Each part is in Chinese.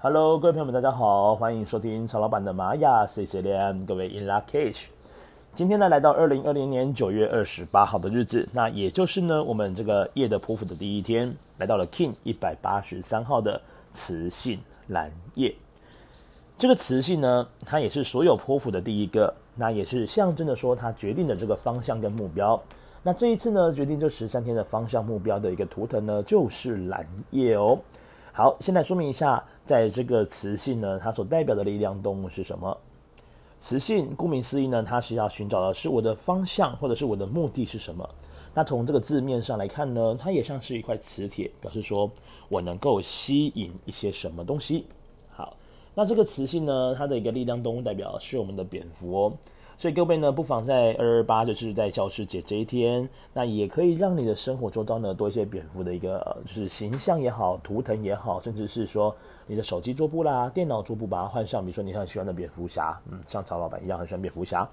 Hello，各位朋友们，大家好，欢迎收听曹老板的玛雅 C C M，各位 In luckage，。今天呢，来到二零二零年九月二十八号的日子，那也就是呢，我们这个夜的波符的第一天，来到了 King 一百八十三号的磁性蓝夜。这个磁性呢，它也是所有波符的第一个，那也是象征着说它决定的这个方向跟目标。那这一次呢，决定这十三天的方向目标的一个图腾呢，就是蓝夜哦。好，现在说明一下，在这个磁性呢，它所代表的力量动物是什么？磁性顾名思义呢，它是要寻找的是我的方向，或者是我的目的是什么？那从这个字面上来看呢，它也像是一块磁铁，表示说我能够吸引一些什么东西。好，那这个磁性呢，它的一个力量动物代表是我们的蝙蝠哦。所以各位呢，不妨在二二八，就是在教师节这一天，那也可以让你的生活周遭呢多一些蝙蝠的一个，就是形象也好，图腾也好，甚至是说你的手机桌布啦、电脑桌布把它换上，比如说你很喜欢的蝙蝠侠，嗯，像曹老板一样很喜欢蝙蝠侠。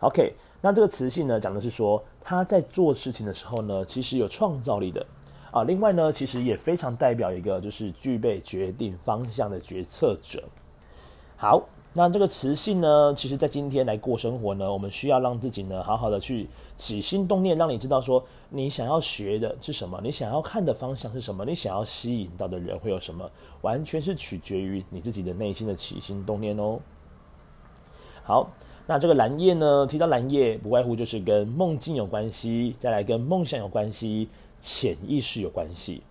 OK，那这个磁性呢，讲的是说他在做事情的时候呢，其实有创造力的啊。另外呢，其实也非常代表一个就是具备决定方向的决策者。好。那这个磁性呢，其实在今天来过生活呢，我们需要让自己呢好好的去起心动念，让你知道说你想要学的是什么，你想要看的方向是什么，你想要吸引到的人会有什么，完全是取决于你自己的内心的起心动念哦。好，那这个蓝叶呢，提到蓝叶，不外乎就是跟梦境有关系，再来跟梦想有关系，潜意识有关系。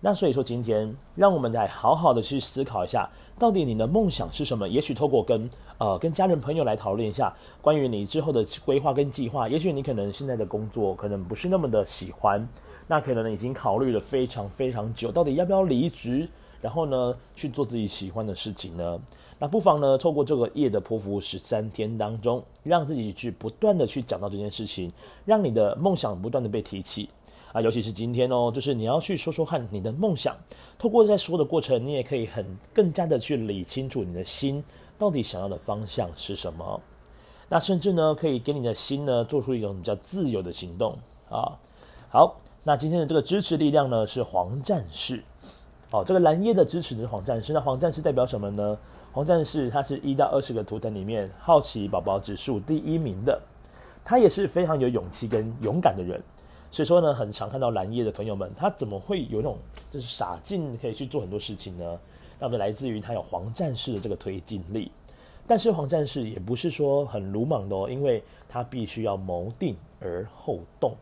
那所以说，今天让我们来好好的去思考一下，到底你的梦想是什么？也许透过跟呃跟家人朋友来讨论一下，关于你之后的规划跟计划。也许你可能现在的工作可能不是那么的喜欢，那可能已经考虑了非常非常久，到底要不要离职，然后呢去做自己喜欢的事情呢？那不妨呢透过这个夜的波符十三天当中，让自己去不断的去讲到这件事情，让你的梦想不断的被提起。啊，尤其是今天哦，就是你要去说说看你的梦想，透过在说的过程，你也可以很更加的去理清楚你的心到底想要的方向是什么。那甚至呢，可以给你的心呢做出一种比较自由的行动啊。好，那今天的这个支持力量呢是黄战士。哦，这个蓝夜的支持的是黄战士。那黄战士代表什么呢？黄战士他是一到二十个图腾里面好奇宝宝指数第一名的，他也是非常有勇气跟勇敢的人。所以说呢，很常看到蓝夜的朋友们，他怎么会有那种就是傻劲可以去做很多事情呢？那么来自于他有黄战士的这个推进力。但是黄战士也不是说很鲁莽的哦，因为他必须要谋定而后动。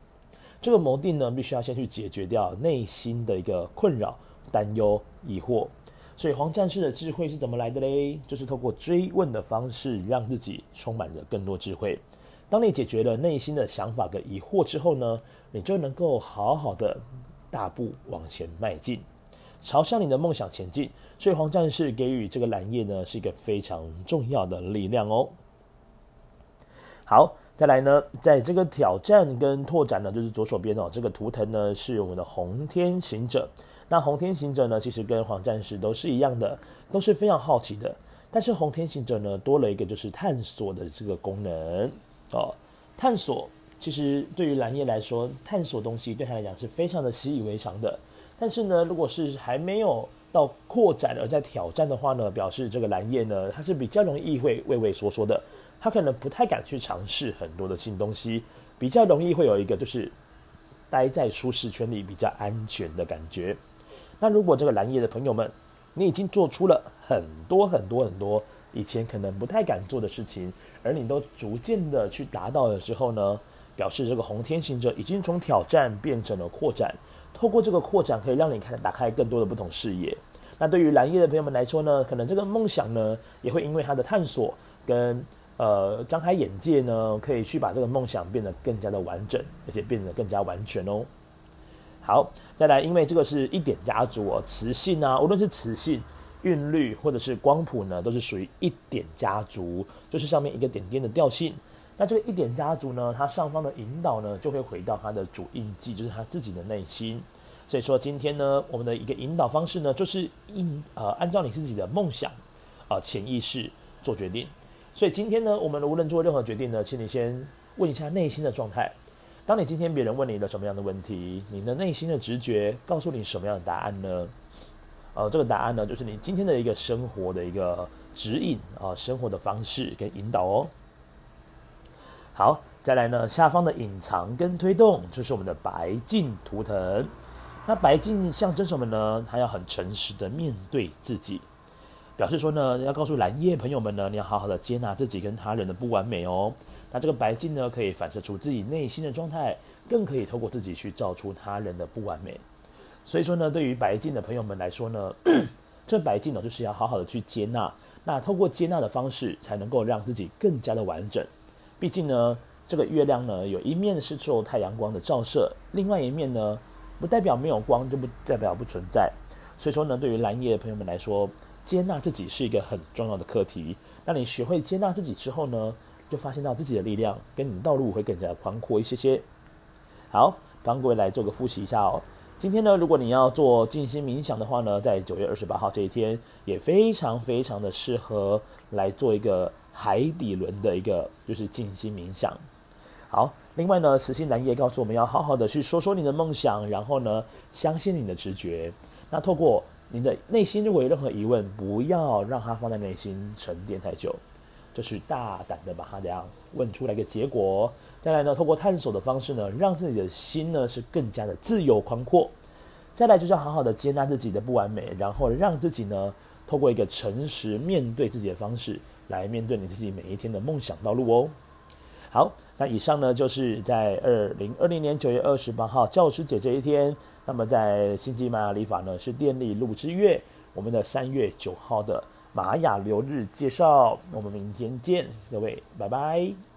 这个谋定呢，必须要先去解决掉内心的一个困扰、担忧、疑惑。所以黄战士的智慧是怎么来的嘞？就是透过追问的方式，让自己充满着更多智慧。当你解决了内心的想法跟疑惑之后呢，你就能够好好的大步往前迈进，朝向你的梦想前进。所以黄战士给予这个蓝夜呢，是一个非常重要的力量哦。好，再来呢，在这个挑战跟拓展呢，就是左手边哦，这个图腾呢是我们的红天行者。那红天行者呢，其实跟黄战士都是一样的，都是非常好奇的。但是红天行者呢，多了一个就是探索的这个功能哦，探索。其实对于蓝叶来说，探索东西对他来讲是非常的习以为常的。但是呢，如果是还没有到扩展而在挑战的话呢，表示这个蓝叶呢，他是比较容易会畏畏缩缩的，他可能不太敢去尝试很多的新东西，比较容易会有一个就是待在舒适圈里比较安全的感觉。那如果这个蓝叶的朋友们，你已经做出了很多很多很多以前可能不太敢做的事情，而你都逐渐的去达到了之后呢，表示这个红天行者已经从挑战变成了扩展，透过这个扩展可以让你看打开更多的不同视野。那对于蓝叶的朋友们来说呢，可能这个梦想呢也会因为他的探索跟呃张开眼界呢，可以去把这个梦想变得更加的完整，而且变得更加完全哦。好，再来，因为这个是一点家族哦，磁性啊，无论是磁性、韵律或者是光谱呢，都是属于一点家族，就是上面一个点点的调性。那这个一点家族呢，它上方的引导呢，就会回到它的主印记，就是它自己的内心。所以说今天呢，我们的一个引导方式呢，就是应呃按照你自己的梦想啊、潜意识做决定。所以今天呢，我们无论做任何决定呢，请你先问一下内心的状态。当你今天别人问你了什么样的问题，你的内心的直觉告诉你什么样的答案呢？呃，这个答案呢，就是你今天的一个生活的一个指引啊、生活的方式跟引导哦。好，再来呢，下方的隐藏跟推动，就是我们的白镜图腾。那白镜象征什么呢？它要很诚实的面对自己，表示说呢，要告诉蓝叶朋友们呢，你要好好的接纳自己跟他人的不完美哦。那这个白镜呢，可以反射出自己内心的状态，更可以透过自己去照出他人的不完美。所以说呢，对于白镜的朋友们来说呢，这白镜呢，就是要好好的去接纳。那透过接纳的方式，才能够让自己更加的完整。毕竟呢，这个月亮呢，有一面是受太阳光的照射，另外一面呢，不代表没有光，就不代表不存在。所以说呢，对于蓝夜的朋友们来说，接纳自己是一个很重要的课题。那你学会接纳自己之后呢，就发现到自己的力量跟你的道路会更加宽阔一些些。好，帮各位来做个复习一下哦。今天呢，如果你要做静心冥想的话呢，在九月二十八号这一天也非常非常的适合来做一个海底轮的一个就是静心冥想。好，另外呢，慈心蓝夜告诉我们要好好的去说说你的梦想，然后呢，相信你的直觉。那透过你的内心，如果有任何疑问，不要让它放在内心沉淀太久。就是大胆的把它这样问出来一个结果，再来呢，透过探索的方式呢，让自己的心呢是更加的自由宽阔。再来就是要好好的接纳自己的不完美，然后让自己呢透过一个诚实面对自己的方式来面对你自己每一天的梦想道路哦。好，那以上呢就是在二零二零年九月二十八号教师节这一天，那么在新际玛雅历法呢是电力路之月，我们的三月九号的。玛雅流日介绍，我们明天见，各位，拜拜。